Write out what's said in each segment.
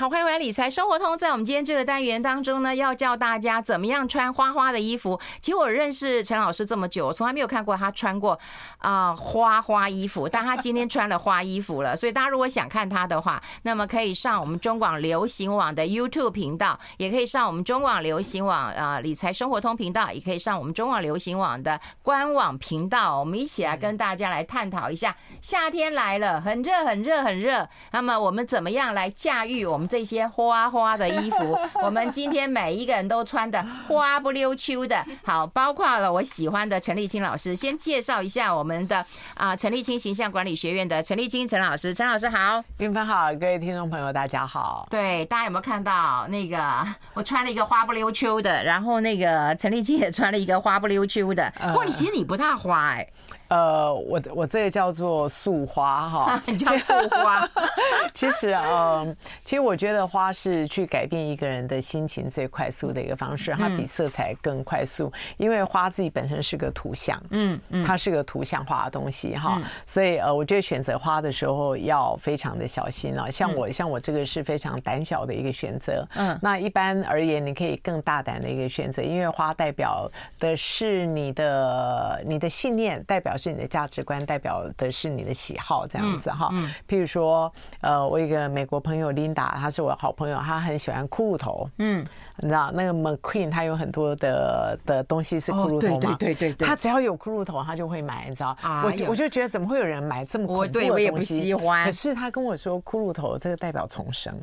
好，欢迎回来理财生活通。在我们今天这个单元当中呢，要教大家怎么样穿花花的衣服。其实我认识陈老师这么久，我从来没有看过他穿过啊、花花衣服，但他今天穿了花衣服了。所以大家如果想看他的话，那么可以上我们中广流行网的 YouTube 频道，也可以上我们中广流行网啊、理财生活通频道，也可以上我们中广流行网的官网频道。我们一起来跟大家来探讨一下，夏天来了，很热，很热，很热。那么我们怎么样来驾驭我们这些花花的衣服，我们今天每一个人都穿的花不溜秋的，好，包括了我喜欢的陈立青老师。先介绍一下我们的啊，陈立青形象管理学院的陈立青陈老师，陈老师好，韵芬好，各位听众朋友大家好。对，大家有没有看到那个我穿了一个花不溜秋的，然后那个陈立青也穿了一个花不溜秋的。不过你其实你不大花哎。呃，我我这个叫做素花哈，叫素花。其实呃，其实我觉得花是去改变一个人的心情最快速的一个方式，它比色彩更快速，因为花自己本身是个图像，嗯嗯，它是个图像化的东西哈，所以呃，我觉得选择花的时候要非常的小心啊。像我像我这个是非常胆小的一个选择，嗯，那一般而言你可以更大胆的一个选择，因为花代表的是你的你的信念，代表。是你的价值观，代表的是你的喜好，这样子哈。譬如说，呃，我一个美国朋友 Linda，她是我的好朋友，她很喜欢骷髅头。嗯，你知道那个 McQueen，他有很多的的东西是骷髅头嘛？对对对，他只要有骷髅头，他就会买，你知道？我我就觉得怎么会有人买这么恐怖的东西？对，我也不喜欢。可是他跟我说，骷髅头这个代表重生。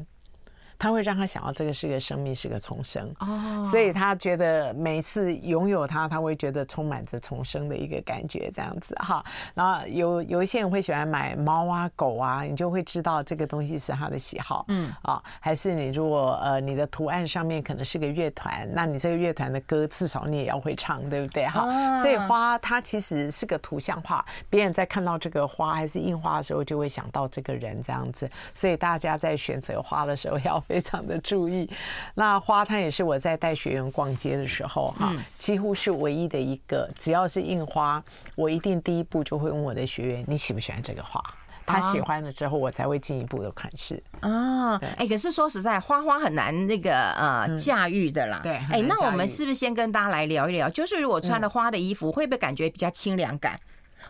他会让他想到这个是个生命，是个重生哦，所以他觉得每次拥有它，他会觉得充满着重生的一个感觉，这样子哈。然后有有一些人会喜欢买猫啊、狗啊，你就会知道这个东西是他的喜好，嗯啊，还是你如果呃你的图案上面可能是个乐团，那你这个乐团的歌至少你也要会唱，对不对哈？所以花它其实是个图像化，别人在看到这个花还是印花的时候，就会想到这个人这样子。所以大家在选择花的时候要。非常的注意，那花它也是我在带学员逛街的时候哈，几乎是唯一的一个，只要是印花，我一定第一步就会问我的学员，你喜不喜欢这个花？他喜欢了之后，我才会进一步的款式。啊，哎，可是说实在，花花很难那个呃驾驭的啦。对，哎，那我们是不是先跟大家来聊一聊？就是如果穿了花的衣服，会不会感觉比较清凉感？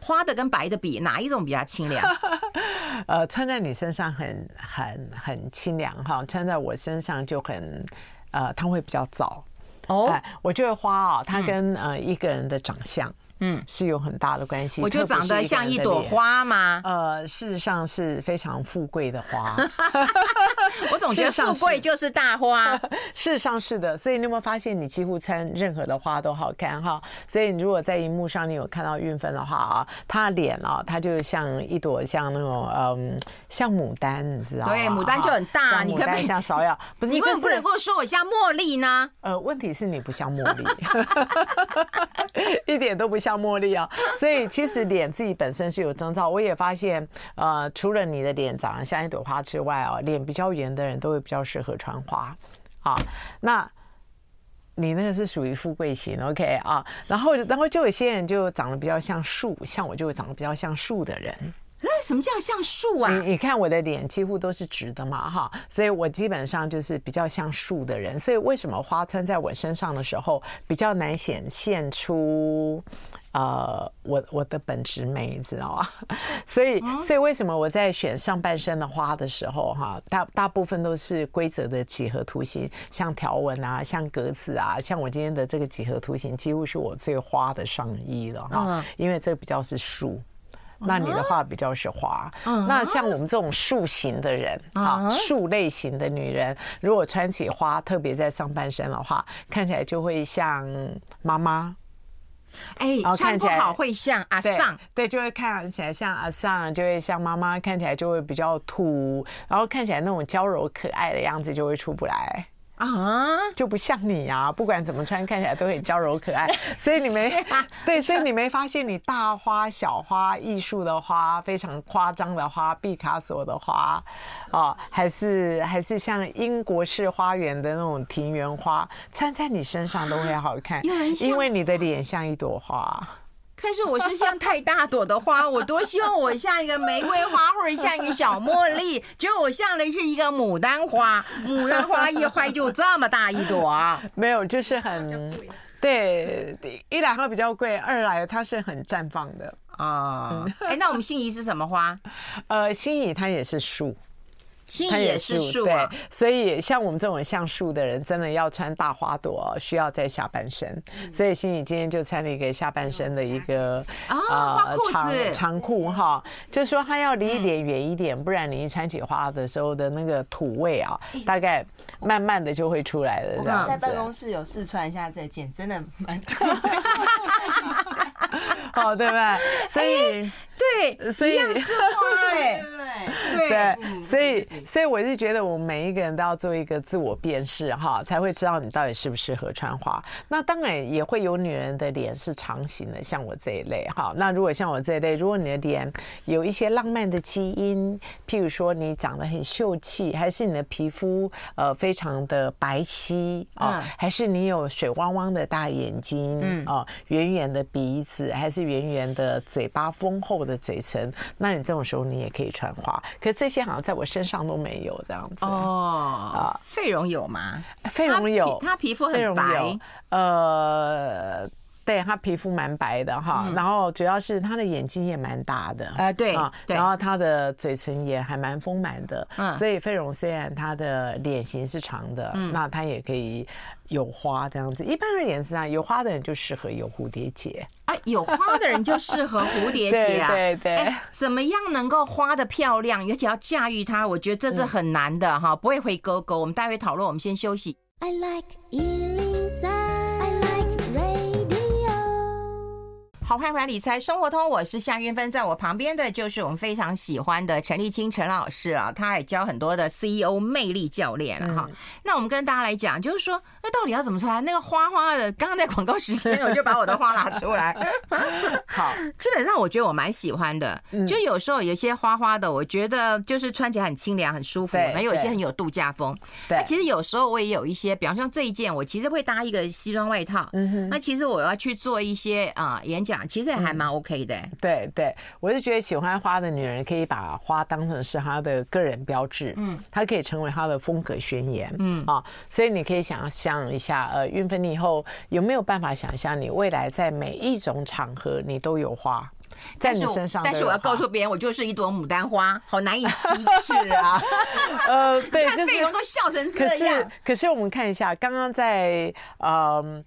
花的跟白的比，哪一种比较清凉？呃，穿在你身上很很很清凉哈，穿在我身上就很呃，它会比较早。哦、呃，我觉得花啊，它跟呃一个人的长相。嗯，是有很大的关系。我就长得像一朵花吗？呃，事实上是非常富贵的花。我总觉得富贵就是大花。事实上是的，所以你有没有发现，你几乎穿任何的花都好看哈？所以你如果在荧幕上你有看到运芬的话啊，她脸啊，她就像一朵像那种嗯，像牡丹，你知道吗？对，牡丹就很大，你可以像芍药。不是，你为什么不能跟我说我像茉莉呢？呃，问题是你不像茉莉，一点都不像。像茉莉啊，所以其实脸自己本身是有征兆。我也发现，呃，除了你的脸长得像一朵花之外啊，脸比较圆的人都会比较适合穿花啊。那你那个是属于富贵型，OK 啊？然后，然后就有些人就长得比较像树，像我就会长得比较像树的人。那什么叫像树啊？你你看我的脸几乎都是直的嘛，哈，所以我基本上就是比较像树的人。所以为什么花穿在我身上的时候比较难显现出？呃，我我的本质美，你知道吗？所以，所以为什么我在选上半身的花的时候，哈，大大部分都是规则的几何图形，像条纹啊，像格子啊，像我今天的这个几何图形，几乎是我最花的上衣了哈，因为这比较是树，那你的话比较是花。那像我们这种树型的人，啊，树类型的女人，如果穿起花，特别在上半身的话，看起来就会像妈妈。哎，穿不好会像阿桑，对，就会看起来像阿桑，就会像妈妈，看起来就会比较土，然后看起来那种娇柔可爱的样子就会出不来。啊，就不像你呀、啊！不管怎么穿，看起来都很娇柔可爱。所以你没 对，所以你没发现你大花、小花、艺术的花、非常夸张的花、毕卡索的花，哦，还是还是像英国式花园的那种庭园花，穿在你身上都会好看，因为你的脸像一朵花。可是我是像太大朵的花，我多希望我像一个玫瑰花，或者像一个小茉莉，结果我像的是一个牡丹花。牡丹花一开就这么大一朵啊！没有，就是很对，一来它比较贵，二来它是很绽放的啊。哎、欸，那我们心仪是什么花？呃，心仪它也是树。心也是树啊，对，所以像我们这种像树的人，真的要穿大花朵，需要在下半身。所以心怡今天就穿了一个下半身的一个啊长长裤哈，就是说它要离脸远一点，不然你一穿起花的时候的那个土味啊，大概慢慢的就会出来了。这样在办公室有试穿一下这件，真的蛮好，对吧？所以对，所以是花哎，对对，所以。所以我是觉得，我们每一个人都要做一个自我辨识，哈，才会知道你到底适不适合穿花。那当然也会有女人的脸是长形的，像我这一类，哈。那如果像我这一类，如果你的脸有一些浪漫的基因，譬如说你长得很秀气，还是你的皮肤呃非常的白皙啊，还是你有水汪汪的大眼睛，嗯啊，圆圆的鼻子，还是圆圆的嘴巴，丰厚的嘴唇，那你这种时候你也可以穿花。可是这些好像在我身上。都没有这样子哦啊，费蓉有吗？费蓉有，她皮肤很白，呃，对，她皮肤蛮白的哈，嗯、然后主要是她的眼睛也蛮大的，呃，对啊，然后她的嘴唇也还蛮丰满的，嗯，所以费蓉虽然她的脸型是长的，嗯，那她也可以。有花这样子，一般而言是啊，有花的人就适合有蝴蝶结。哎，有花的人就适合蝴蝶结啊。对对怎么样能够花的漂亮，而且要驾驭它？我觉得这是很难的哈，不会回勾勾。我们待会讨论，我们先休息。I like 好，欢迎回来理财生活通，我是夏云芬，在我旁边的就是我们非常喜欢的陈立青陈老师啊，他也教很多的 CEO 魅力教练了哈。那我们跟大家来讲，就是说，那到底要怎么穿？那个花花的，刚刚在广告时间，我就把我的花拿出来。好，基本上我觉得我蛮喜欢的，就有时候有些花花的，我觉得就是穿起来很清凉、很舒服，还有一些很有度假风。对，其实有时候我也有一些，比方像这一件，我其实会搭一个西装外套。嗯哼，那其实我要去做一些啊演讲。其实也还蛮 OK 的。嗯，对对，我是觉得喜欢花的女人可以把花当成是她的个人标志，嗯，她可以成为她的风格宣言，嗯啊，所以你可以想象一下，呃，运芬你以后有没有办法想象你未来在每一种场合你都有花？在你身上，但是我要告诉别人，我就是一朵牡丹花，好难以启齿啊！呃，对，就是费蓉都笑成这样。可是，可是我们看一下，刚刚在嗯。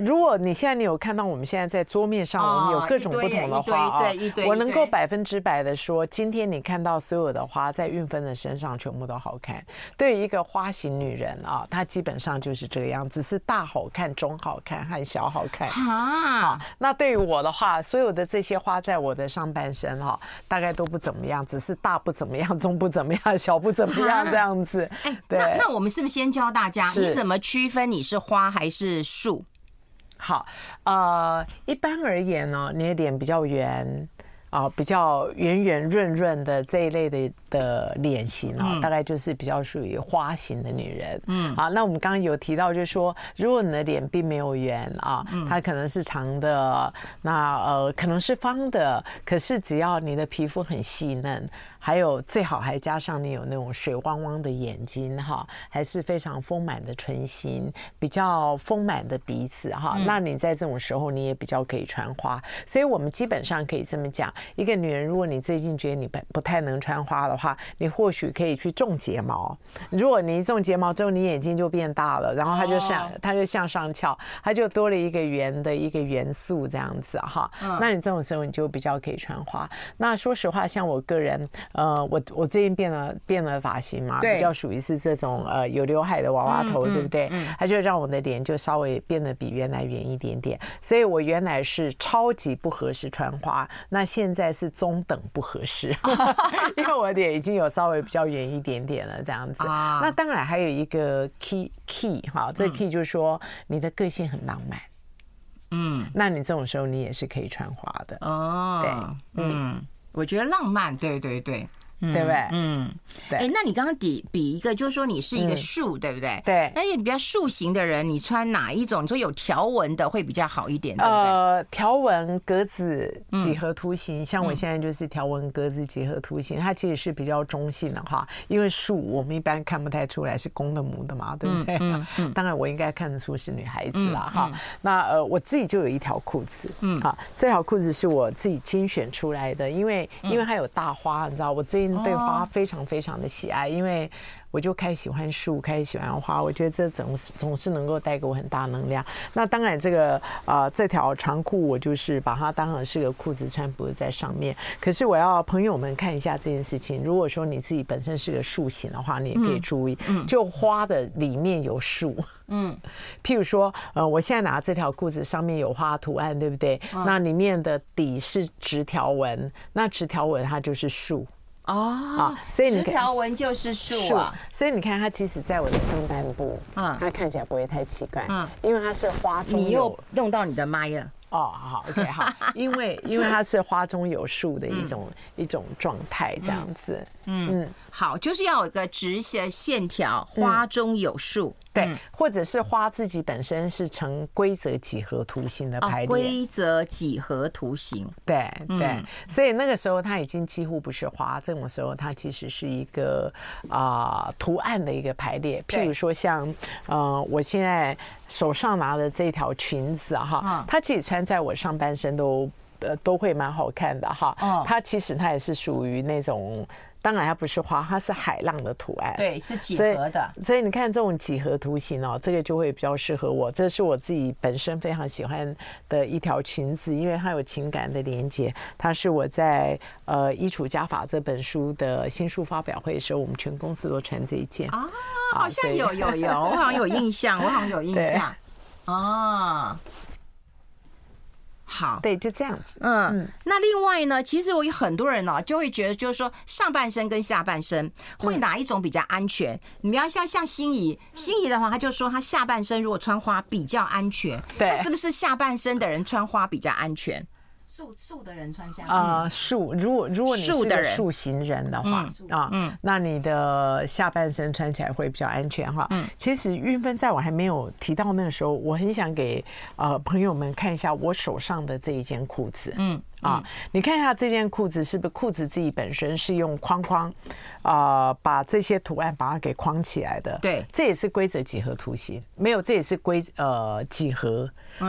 如果你现在你有看到我们现在在桌面上，我们有各种不同的花啊，我能够百分之百的说，今天你看到所有的花在运芬的身上全部都好看。对于一个花型女人啊，她基本上就是这个样子，是大好看、中好看和小好看啊。那对于我的话，所有的这些花在我的上半身哈，大概都不怎么样，只是大不怎么样，中不怎么样，小不怎么样这样子。哎，对。那那我们是不是先教大家，你怎么区分你是花还是树？好，呃，一般而言呢，你的脸比较圆。啊，比较圆圆润润的这一类的的脸型啊，大概就是比较属于花型的女人。嗯，啊，那我们刚刚有提到，就是说，如果你的脸并没有圆啊，它可能是长的，那呃，可能是方的，可是只要你的皮肤很细嫩，还有最好还加上你有那种水汪汪的眼睛哈，还是非常丰满的唇形，比较丰满的鼻子哈，那你在这种时候你也比较可以穿花。所以我们基本上可以这么讲。一个女人，如果你最近觉得你不不太能穿花的话，你或许可以去种睫毛。如果你一种睫毛之后，你眼睛就变大了，然后它就向它就向上翘，它就多了一个圆的一个元素，这样子哈。那你这种时候你就比较可以穿花。那说实话，像我个人，呃，我我最近变了变了发型嘛，比较属于是这种呃有刘海的娃娃头，对不对？它就让我的脸就稍微变得比原来圆一点点。所以我原来是超级不合适穿花，那现在。现在是中等不合适，因为我脸已经有稍微比较圆一点点了，这样子。那当然还有一个 key key 哈，这个 key 就是说你的个性很浪漫，嗯，那你这种时候你也是可以穿花的哦。对，嗯，我觉得浪漫，对对对。对不对？嗯，对。哎，那你刚刚比比一个，就是说你是一个树，对不对？对。那你比较树型的人，你穿哪一种？你说有条纹的会比较好一点，对不对？呃，条纹格子几何图形，像我现在就是条纹格子几何图形，它其实是比较中性的哈。因为树我们一般看不太出来是公的母的嘛，对不对？嗯嗯。当然我应该看得出是女孩子啦哈。那呃，我自己就有一条裤子，嗯，好，这条裤子是我自己精选出来的，因为因为它有大花，你知道，我最近对花非常非常的喜爱，因为我就开始喜欢树，开始喜欢花，我觉得这总是总是能够带给我很大能量。那当然，这个啊、呃，这条长裤我就是把它当成是个裤子穿，不是在上面。可是我要朋友们看一下这件事情。如果说你自己本身是个树形的话，你也可以注意，就花的里面有树，嗯，譬如说，呃，我现在拿这条裤子上面有花图案，对不对？那里面的底是直条纹，那直条纹它就是树。哦，所以你看，条纹就是树啊。所以你看，它其实在我的上半部，啊，它看起来不会太奇怪，嗯，因为它是花中，你又弄到你的麦了。哦，好，OK，好，因为因为它是花中有树的一种、嗯、一种状态，这样子，嗯嗯，好，就是要有一个直线线条，花中有树。嗯。对，或者是花自己本身是呈规则几何图形的排列，规则几何图形，对对，所以那个时候它已经几乎不是花，这种时候它其实是一个啊图案的一个排列。譬如说像呃，我现在手上拿的这条裙子哈，它其实穿在我上半身都呃都会蛮好看的哈。它其实它也是属于那种。当然它不是花，它是海浪的图案。对，是几何的。所以，你看这种几何图形哦，这个就会比较适合我。这是我自己本身非常喜欢的一条裙子，因为它有情感的连接。它是我在呃《衣橱家法》这本书的新书发表会的时候，我们全公司都穿这一件。啊，好像有有有，我好像有 印象，我好像有印象。哦。好，对，就这样子。嗯，那另外呢，其实我有很多人呢，就会觉得，就是说上半身跟下半身会哪一种比较安全？你们要像像心仪，心仪的话，他就说他下半身如果穿花比较安全。对，那是不是下半身的人穿花比较安全？树树的人穿下啊，树如果如果你是个树型人的话啊，嗯，那你的下半身穿起来会比较安全哈。嗯，其实韵芬在我还没有提到那个时候，我很想给呃朋友们看一下我手上的这一件裤子。嗯啊，你看一下这件裤子是不是裤子自己本身是用框框啊，把这些图案把它给框起来的？对，这也是规则几何图形，没有，这也是规呃几何。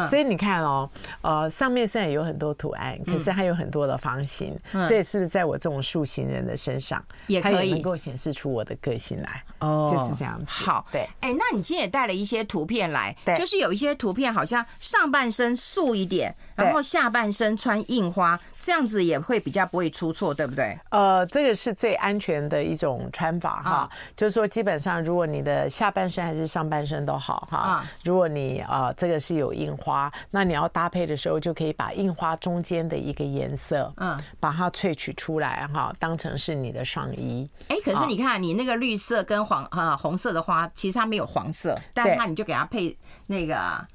所以你看哦，呃，上面虽然有很多图案，可是它有很多的方形，这也是不是在我这种塑形人的身上，也可以。能够显示出我的个性来。哦，就是这样子。好，对，哎，那你今天也带了一些图片来，就是有一些图片好像上半身素一点，然后下半身穿印花，这样子也会比较不会出错，对不对？呃，这个是最安全的一种穿法哈，就是说基本上如果你的下半身还是上半身都好哈，如果你啊这个是有印。花，那你要搭配的时候，就可以把印花中间的一个颜色，嗯，把它萃取出来哈，当成是你的上衣。哎，可是你看，你那个绿色跟黄啊红色的花，其实它没有黄色，但是它你就给它配那个。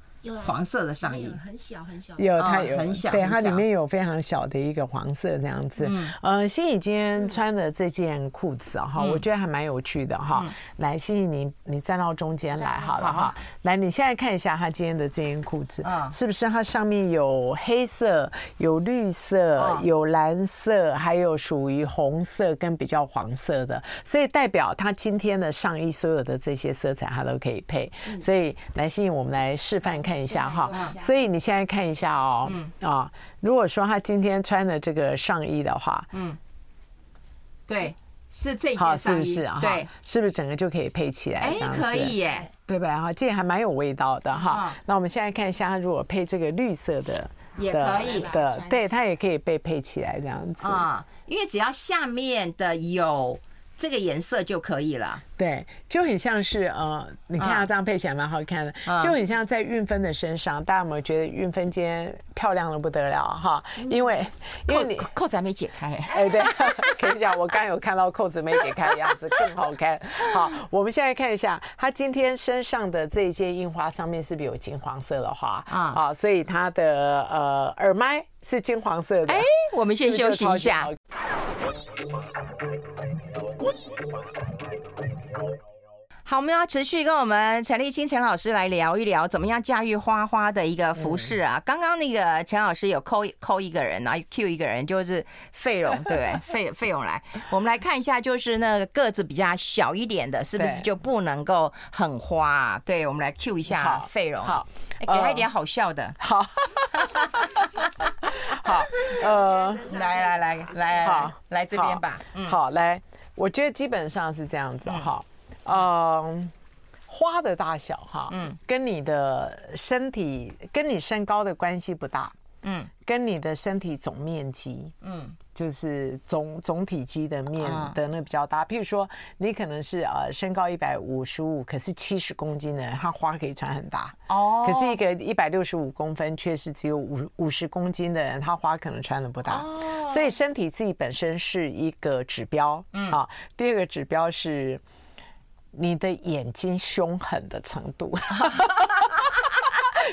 黄色的上衣，很小很小，有它有很小，对，它里面有非常小的一个黄色这样子。嗯，呃，心怡今天穿的这件裤子哈，我觉得还蛮有趣的哈。来，心怡你你站到中间来好了哈。来，你现在看一下他今天的这件裤子，是不是它上面有黑色、有绿色、有蓝色，还有属于红色跟比较黄色的，所以代表他今天的上衣所有的这些色彩他都可以配。所以来，心怡我们来示范看。看一下哈，所以你现在看一下哦，啊，如果说他今天穿的这个上衣的话，嗯，对，是这件上衣，是不是啊？对，是不是整个就可以配起来？哎，可以耶，对不对？哈，这还蛮有味道的哈。那我们现在看一下，他如果配这个绿色的，也可以的，对，它也可以被配起来这样子啊，因为只要下面的有。这个颜色就可以了，对，就很像是呃，你看它这样配起来蛮好看的，就很像在运芬的身上。大家有没有觉得运芬今天漂亮的不得了哈？因为因为你扣子还没解开，哎，对，可以讲我刚有看到扣子没解开的样子，更好看。好，我们现在看一下他今天身上的这一件印花上面是不是有金黄色的花啊？啊，所以他的呃耳麦是金黄色的。哎，我们先休息一下。好，我们要持续跟我们陈立青陈老师来聊一聊，怎么样驾驭花花的一个服饰啊？刚刚那个陈老师有扣扣一个人啊，Q 一个人，就是费荣，对不对？费费荣来，我们来看一下，就是那个个子比较小一点的，是不是就不能够很花啊？对，我们来 Q 一下费荣，好，给他一点好笑的，好，好，呃，来来来来，好，来这边吧，嗯，好，来，我觉得基本上是这样子，哈。嗯，花的大小哈，嗯，跟你的身体跟你身高的关系不大，嗯，跟你的身体总面积，嗯，就是总总体积的面的那比较大。譬如说，你可能是呃身高一百五十五，可是七十公斤的人，他花可以穿很大哦。可是一个一百六十五公分，却是只有五五十公斤的人，他花可能穿的不大。哦，所以身体自己本身是一个指标，嗯，啊，第二个指标是。你的眼睛凶狠的程度。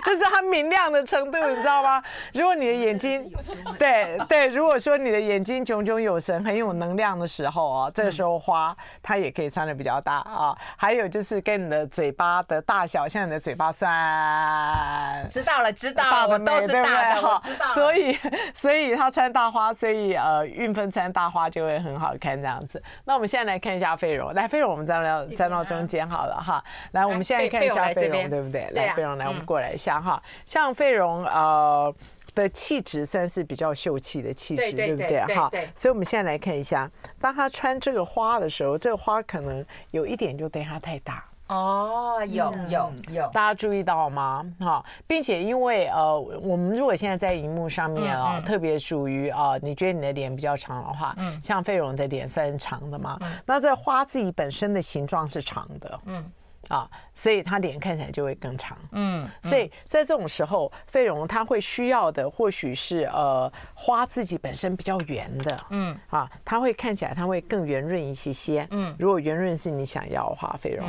就是它明亮的程度，你知道吗？如果你的眼睛，对对，如果说你的眼睛炯炯有神、很有能量的时候哦，这个时候花它也可以穿的比较大啊。还有就是跟你的嘴巴的大小，像你的嘴巴算，知道了，知道了，我都是大的，我知道。所以所以他穿大花，所以呃，运芬穿大花就会很好看这样子。那我们现在来看一下费荣，来费荣，我们站到站到中间好了哈。来，我们现在看一下费荣，对不对？来，费荣，来，我们过来一下。哈，像费荣呃的气质算是比较秀气的气质，对不对？哈，所以我们现在来看一下，当他穿这个花的时候，这个花可能有一点就对他太大。哦，有有有，大家注意到吗？哈，并且因为呃，我们如果现在在荧幕上面啊，嗯嗯、特别属于啊，你觉得你的脸比较长的话，嗯，像费荣的脸算长的嘛，嗯、那这花自己本身的形状是长的，嗯。啊，所以他脸看起来就会更长。嗯，所以在这种时候，费荣他会需要的或许是呃花自己本身比较圆的。嗯，啊，他会看起来他会更圆润一些些。嗯，如果圆润是你想要的话，费荣。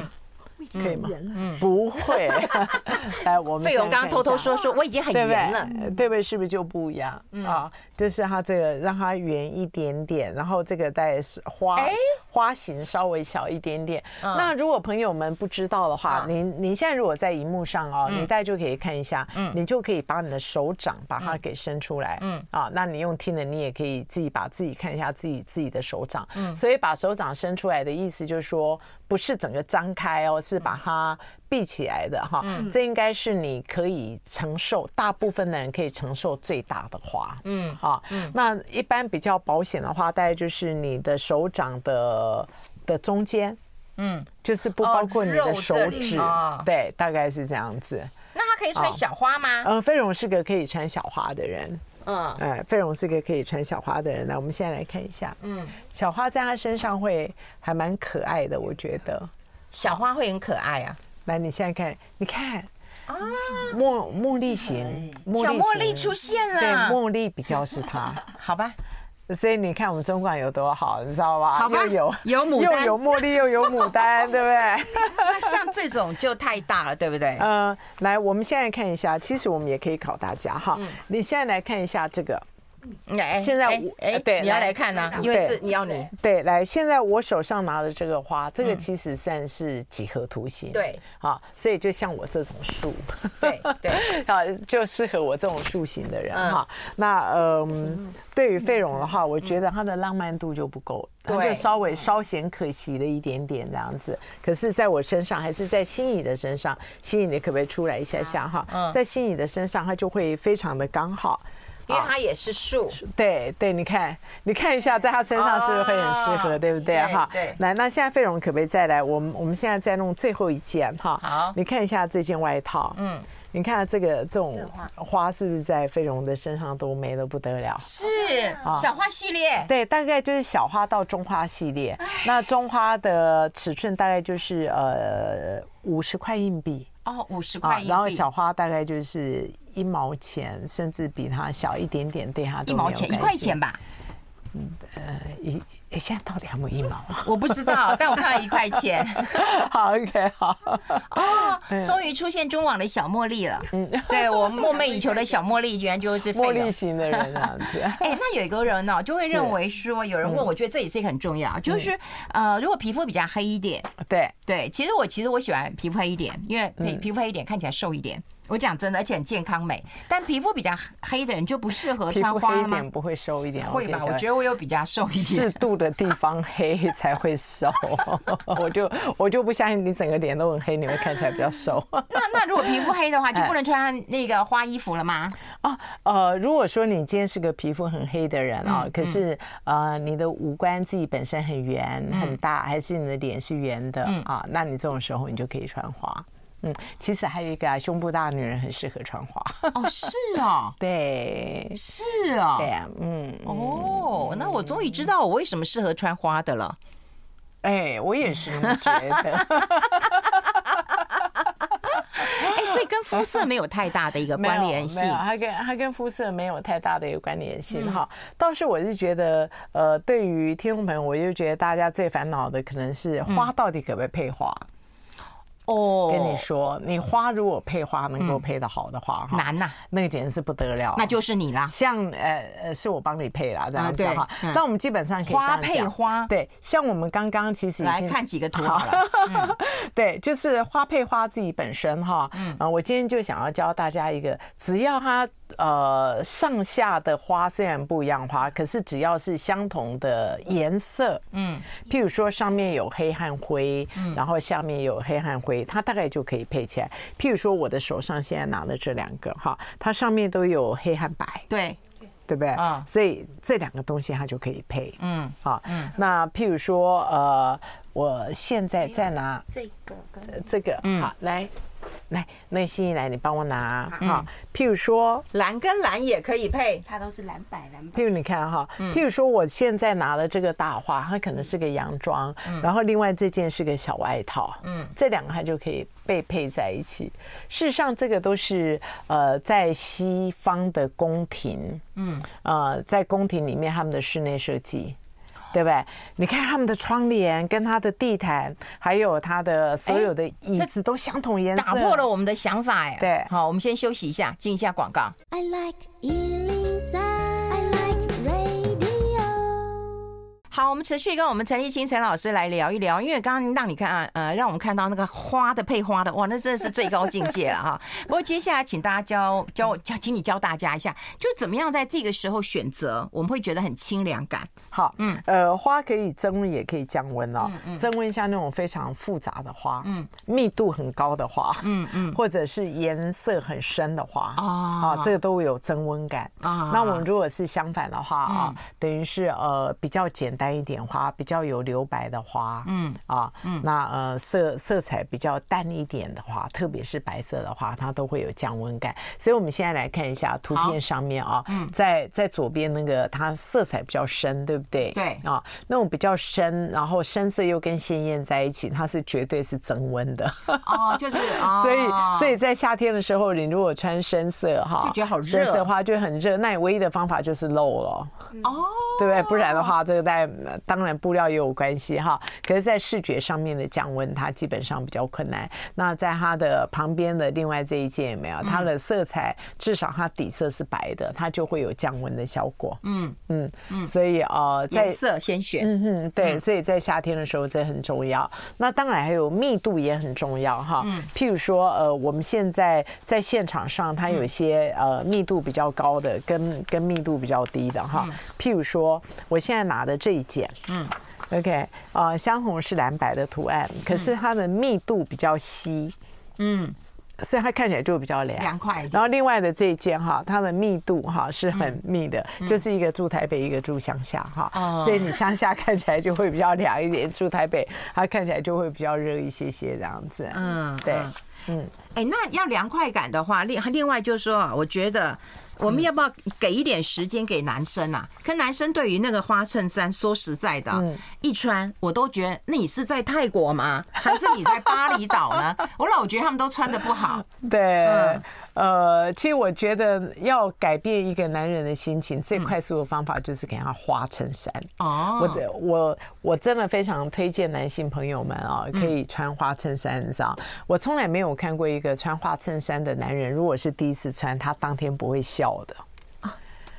可以吗？嗯，不会。来，我们费荣刚刚偷偷说说，我已经很圆了，对不对？是不是就不一样啊？就是它这个让它圆一点点，然后这个带是花花型稍微小一点点。那如果朋友们不知道的话，您您现在如果在荧幕上哦，你大家就可以看一下，你就可以把你的手掌把它给伸出来，嗯。啊，那你用听的，你也可以自己把自己看一下自己自己的手掌，嗯，所以把手掌伸出来的意思就是说。不是整个张开哦，是把它闭起来的哈。嗯，这应该是你可以承受，大部分的人可以承受最大的花。嗯，好。嗯，那一般比较保险的话，大概就是你的手掌的的中间。嗯，就是不包括你的手指。对，大概是这样子。那他可以穿小花吗？嗯，费荣是个可以穿小花的人。嗯，哎，费荣是个可以穿小花的人。那我们现在来看一下，嗯，小花在他身上会还蛮可爱的，我觉得。小花会很可爱啊。来，你现在看，你看啊，茉茉莉型，小茉莉出现了。对，茉莉比较是他。好吧。所以你看我们中广有多好，你知道吧？好吧，有有牡丹，又有茉莉，又有牡丹，对不对？那像这种就太大了，对不对？嗯，来，我们现在看一下，其实我们也可以考大家哈。你现在来看一下这个。现在我哎，对，你要来看呢，因为是你要你对来。现在我手上拿的这个花，这个其实算是几何图形，对，好，所以就像我这种树，对对，好，就适合我这种树形的人哈。那嗯，对于费荣的话，我觉得他的浪漫度就不够，他就稍微稍显可惜了一点点这样子。可是在我身上，还是在心仪的身上，心仪你可不可以出来一下下哈？在心仪的身上，他就会非常的刚好。因为它也是树，对对，你看，你看一下，在它身上是不是会很适合，对不对？哈，对。来，那现在费荣可不可以再来？我们我们现在再弄最后一件哈。好，你看一下这件外套，嗯，你看这个这种花是不是在费荣的身上都美得不得了？是，小花系列，对，大概就是小花到中花系列。那中花的尺寸大概就是呃五十块硬币哦，五十块然后小花大概就是。一毛钱，甚至比它小一点点，对它。一毛钱，一块钱吧。嗯，呃，一哎，现在到底还有没有一毛啊？我不知道，但我看到一块钱。好，OK，好。哦，终于出现中网的小茉莉了。嗯，对我梦寐以求的小茉莉，居然就是茉莉型的人这样子。哎，那有一个人呢，就会认为说，有人问，我觉得这也是一个很重要，就是呃，如果皮肤比较黑一点，对对，其实我其实我喜欢皮肤黑一点，因为皮皮肤黑一点看起来瘦一点。我讲真的，而且很健康美。但皮肤比较黑的人就不适合穿花吗？不会瘦一点，会吧？我觉得我有比较瘦一点。适度的地方黑才会瘦。我就我就不相信你整个脸都很黑，你会看起来比较瘦。那那如果皮肤黑的话，就不能穿那个花衣服了吗？啊呃，如果说你今天是个皮肤很黑的人啊，可是呃你的五官自己本身很圆很大，还是你的脸是圆的啊，那你这种时候你就可以穿花。嗯，其实还有一个啊，胸部大的女人很适合穿花。哦，是啊，对，是啊，对啊，嗯，哦，那我终于知道我为什么适合穿花的了。哎，我也是这么觉得。哎，所以跟肤色没有太大的一个 关联性，它跟它跟肤色没有太大的一个关联性哈。倒是我是觉得，呃，对于听众朋友，我就觉得大家最烦恼的可能是花到底可不可以配花。哦，跟你说，你花如果配花能够配得好的话，难呐，那个简直是不得了。那就是你啦，像呃呃，是我帮你配啦，这样子哈。但我们基本上可以花配花，对，像我们刚刚其实来看几个图好了。对，就是花配花自己本身哈。嗯，我今天就想要教大家一个，只要它。呃，上下的花虽然不一样花，可是只要是相同的颜色，嗯，譬如说上面有黑和灰，嗯，然后下面有黑和灰，它大概就可以配起来。譬如说我的手上现在拿的这两个哈，它上面都有黑和白，对，对不对？啊，所以这两个东西它就可以配，嗯，好，嗯，那譬如说呃，我现在在拿这个，这个，嗯，好，来。来，那心怡来，你帮我拿哈。譬如说，蓝跟蓝也可以配，它都是蓝白蓝白。譬如你看哈，譬如说我现在拿了这个大花，它可能是个洋装，然后另外这件是个小外套，嗯，这两个它就可以被配在一起。事实上，这个都是呃在西方的宫廷，嗯，呃，在宫廷里面他们的室内设计。对不对？你看他们的窗帘，跟他的地毯，还有他的所有的椅子都相同颜色，打破了我们的想法哎。对，好，我们先休息一下，进一下广告。I like 好，我们持续跟我们陈立青陈老师来聊一聊，因为刚刚让你看啊，呃，让我们看到那个花的配花的，哇，那真的是最高境界了哈。不过接下来请大家教教教，请你教大家一下，就怎么样在这个时候选择，我们会觉得很清凉感。好，嗯，呃，花可以增温，也可以降温哦。增温像那种非常复杂的花，嗯，密度很高的花，嗯嗯，或者是颜色很深的花啊，这个都有增温感啊。那我们如果是相反的话啊，等于是呃比较简单。一点花比较有留白的花，嗯啊，嗯，那呃色色彩比较淡一点的花，特别是白色的花，它都会有降温感。所以我们现在来看一下图片上面啊，嗯，在在左边那个它色彩比较深，对不对？对啊，那种比较深，然后深色又跟鲜艳在一起，它是绝对是增温的。哦，就是，哦、所以所以在夏天的时候，你如果穿深色哈，就觉得好热，深色的话就很热。那你唯一的方法就是露了，哦，对不对？不然的话，这个在当然布料也有关系哈，可是，在视觉上面的降温，它基本上比较困难。那在它的旁边的另外这一件有没有？它的色彩至少它底色是白的，它就会有降温的效果。嗯嗯嗯，所以呃，在颜色先选。嗯嗯，对，所以在夏天的时候这很重要。那当然还有密度也很重要哈。嗯，譬如说呃，我们现在在现场上，它有一些呃密度比较高的，跟跟密度比较低的哈。譬如说，我现在拿的这一件。嗯，OK，啊、呃，香红是蓝白的图案，可是它的密度比较稀，嗯，所以它看起来就比较凉。凉快。然后另外的这一件哈，它的密度哈是很密的，嗯、就是一个住台北，一个住乡下哈，嗯、所以你乡下看起来就会比较凉一点，住台北它看起来就会比较热一些些这样子。嗯，对，嗯，哎，那要凉快感的话，另另外就是说，我觉得。我们要不要给一点时间给男生啊？可男生对于那个花衬衫，说实在的，一穿我都觉得，那你是在泰国吗？还是你在巴厘岛呢？我老觉得他们都穿的不好。对。呃，其实我觉得要改变一个男人的心情，最快速的方法就是给他花衬衫。哦，我的我我真的非常推荐男性朋友们啊，可以穿花衬衫，你知道？我从来没有看过一个穿花衬衫的男人，如果是第一次穿，他当天不会笑的。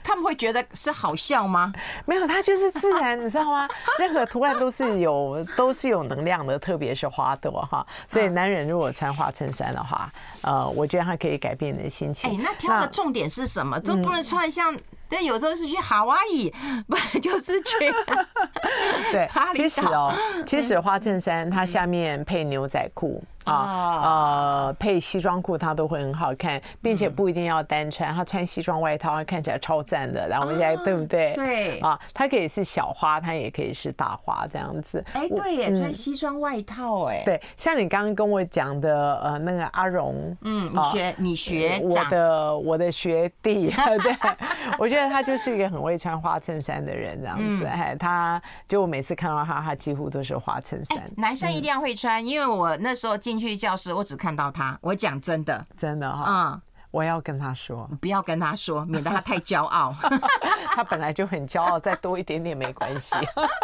他们会觉得是好笑吗？没有，他就是自然，你知道吗？任何图案都是有都是有能量的，特别是花朵哈。所以男人如果穿花衬衫的话，呃，我觉得他可以改变你的心情。哎，那挑的重点是什么？就不能穿像，但有时候是去夏威夷，不 就是去？对，其实哦，其实花衬衫它下面配牛仔裤。啊呃，配西装裤它都会很好看，并且不一定要单穿，他穿西装外套，他看起来超赞的。然后我们现在对不对？对啊，它可以是小花，它也可以是大花这样子。哎，对耶，穿西装外套哎。对，像你刚刚跟我讲的呃那个阿荣，嗯，你学你学我的我的学弟，对，我觉得他就是一个很会穿花衬衫的人这样子。哎，他就我每次看到他，他几乎都是花衬衫。男生一定要会穿，因为我那时候进。进去教室，我只看到他。我讲真的，真的哈，嗯，我要跟他说，不要跟他说，免得他太骄傲。他本来就很骄傲，再多一点点没关系。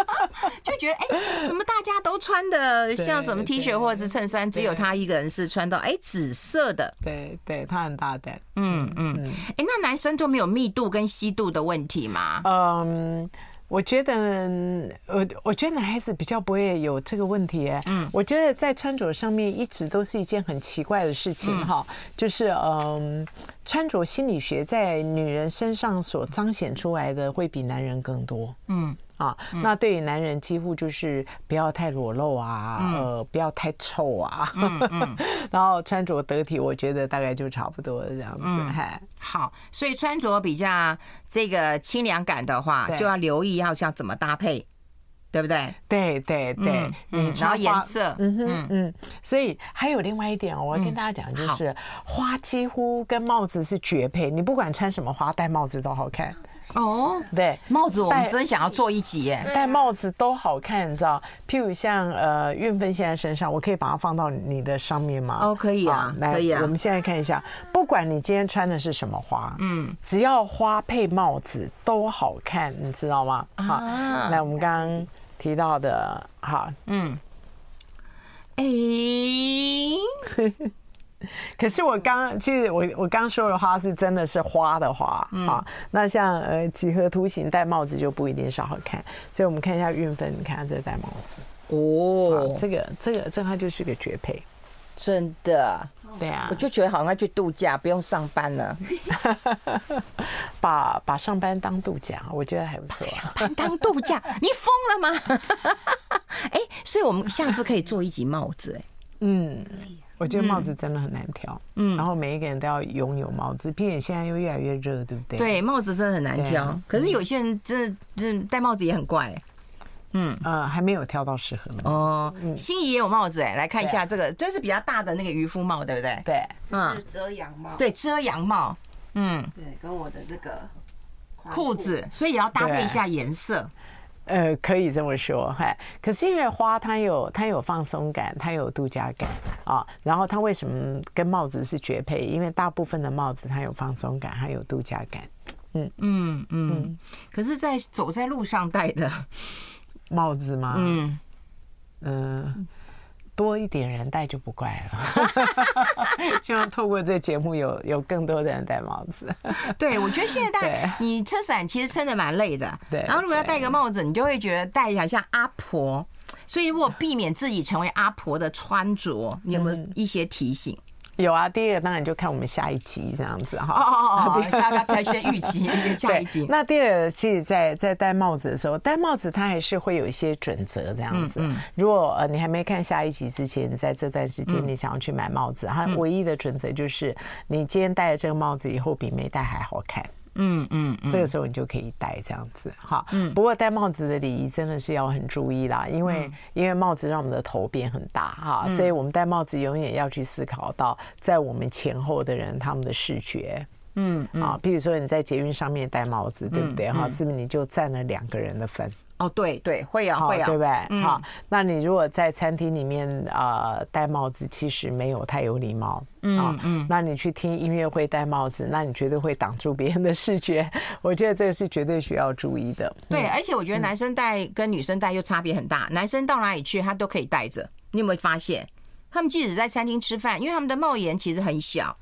就觉得哎，怎么大家都穿的像什么 T 恤或者是衬衫，只有他一个人是穿到哎紫色的。对对，他很大胆。嗯嗯，哎，那男生就没有密度跟稀度的问题吗？嗯。我觉得，我我觉得男孩子比较不会有这个问题。嗯，我觉得在穿着上面一直都是一件很奇怪的事情哈，就是嗯，穿着心理学在女人身上所彰显出来的会比男人更多。嗯。啊，那对于男人几乎就是不要太裸露啊，嗯、呃，不要太臭啊，然后穿着得体，我觉得大概就差不多这样子。嗯、好，所以穿着比较这个清凉感的话，就要留意要像怎么搭配。对不对？对对对，嗯，然后颜色，嗯哼嗯，所以还有另外一点哦，我要跟大家讲，就是花几乎跟帽子是绝配，你不管穿什么花，戴帽子都好看。哦，对，帽子我们真想要做一集耶，戴帽子都好看，你知道？譬如像呃运芬现在身上，我可以把它放到你的上面吗？哦，可以啊，可以啊。我们现在看一下，不管你今天穿的是什么花，嗯，只要花配帽子都好看，你知道吗？好，来，我们刚刚。提到的，哈，嗯，哎，可是我刚，其实我我刚说的花是真的是花的花，啊，那像呃几何图形戴帽子就不一定是好看，所以我们看一下运分，你看这戴帽子，哦，这个这个这它就是个绝配，真的。对啊，我就觉得好像去度假，不用上班了，把把上班当度假，我觉得还不错。上班当度假，你疯了吗？哎，所以我们下次可以做一集帽子，哎，嗯，我觉得帽子真的很难挑，嗯，然后每一个人都要拥有帽子，并且现在又越来越热，对不对？对，帽子真的很难挑，可是有些人真的，真的戴帽子也很怪。嗯呃，还没有挑到适合的哦。心仪也有帽子哎，来看一下这个，这是比较大的那个渔夫帽，对不对？对，嗯，是遮阳帽。对，遮阳帽。嗯，对，跟我的这个裤子，所以也要搭配一下颜色。呃，可以这么说，嗨。可是因为花它有它有放松感，它有度假感啊。然后它为什么跟帽子是绝配？因为大部分的帽子它有放松感，还有度假感。嗯嗯嗯。可是，在走在路上戴的。帽子吗？嗯嗯、呃，多一点人戴就不怪了。希望透过这节目有有更多的人戴帽子。对，我觉得现在戴你撑伞其实撑的蛮累的。对。然后如果要戴个帽子，你就会觉得戴起来像阿婆。所以如果避免自己成为阿婆的穿着，你有没有一些提醒？有啊，第一个当然就看我们下一集这样子哈。哦哦哦，大家先预期 下一集。那第二个，其实在在戴帽子的时候，戴帽子它还是会有一些准则这样子。如果呃你还没看下一集之前，在这段时间你想要去买帽子，它唯一的准则就是你今天戴了这个帽子以后，比没戴还好看。嗯嗯，这个时候你就可以戴这样子哈。嗯，不过戴帽子的礼仪真的是要很注意啦，因为因为帽子让我们的头变很大哈，所以我们戴帽子永远要去思考到在我们前后的人他们的视觉。嗯啊，比如说你在捷运上面戴帽子，对不对哈？是不是你就占了两个人的分？哦，对对，会啊会啊，对不对？嗯、好，那你如果在餐厅里面呃戴帽子，其实没有太有礼貌。嗯嗯，那你去听音乐会戴帽子，那你绝对会挡住别人的视觉。我觉得这个是绝对需要注意的。对，而且我觉得男生戴跟女生戴又差别很大。男生到哪里去，他都可以戴着。你有没有发现？他们即使在餐厅吃饭，因为他们的帽檐其实很小。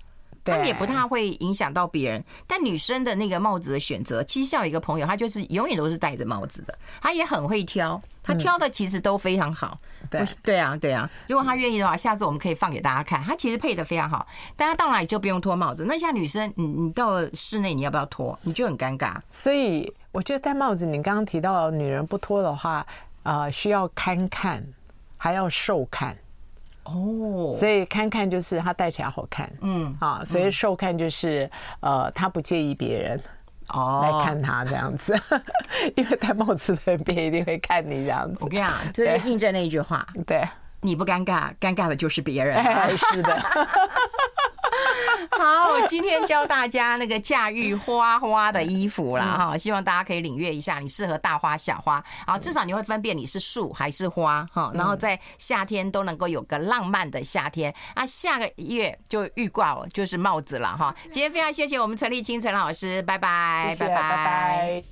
他们也不太会影响到别人，但女生的那个帽子的选择，其实像有一个朋友，她就是永远都是戴着帽子的，她也很会挑，她挑的其实都非常好。对对啊，对啊，如果她愿意的话，下次我们可以放给大家看，她其实配的非常好，但他到哪里就不用脱帽子。那像女生，你你到了室内，你要不要脱？你就很尴尬。所以我觉得戴帽子，你刚刚提到女人不脱的话，呃，需要看看，还要受看。哦，所以看看就是他戴起来好看，嗯啊，所以受看就是呃，他不介意别人哦。来看他这样子，因为戴帽子的人别人一定会看你这样子。我跟你讲，这是印证那一句话，对，你不尴尬，尴尬的就是别人。啊，是的。好，我今天教大家那个驾驭花花的衣服啦。哈，希望大家可以领略一下，你适合大花小花，好，至少你会分辨你是树还是花哈，然后在夏天都能够有个浪漫的夏天。啊下个月就预告就是帽子了哈。今天非常谢谢我们陈立青陈老师，拜拜，拜拜。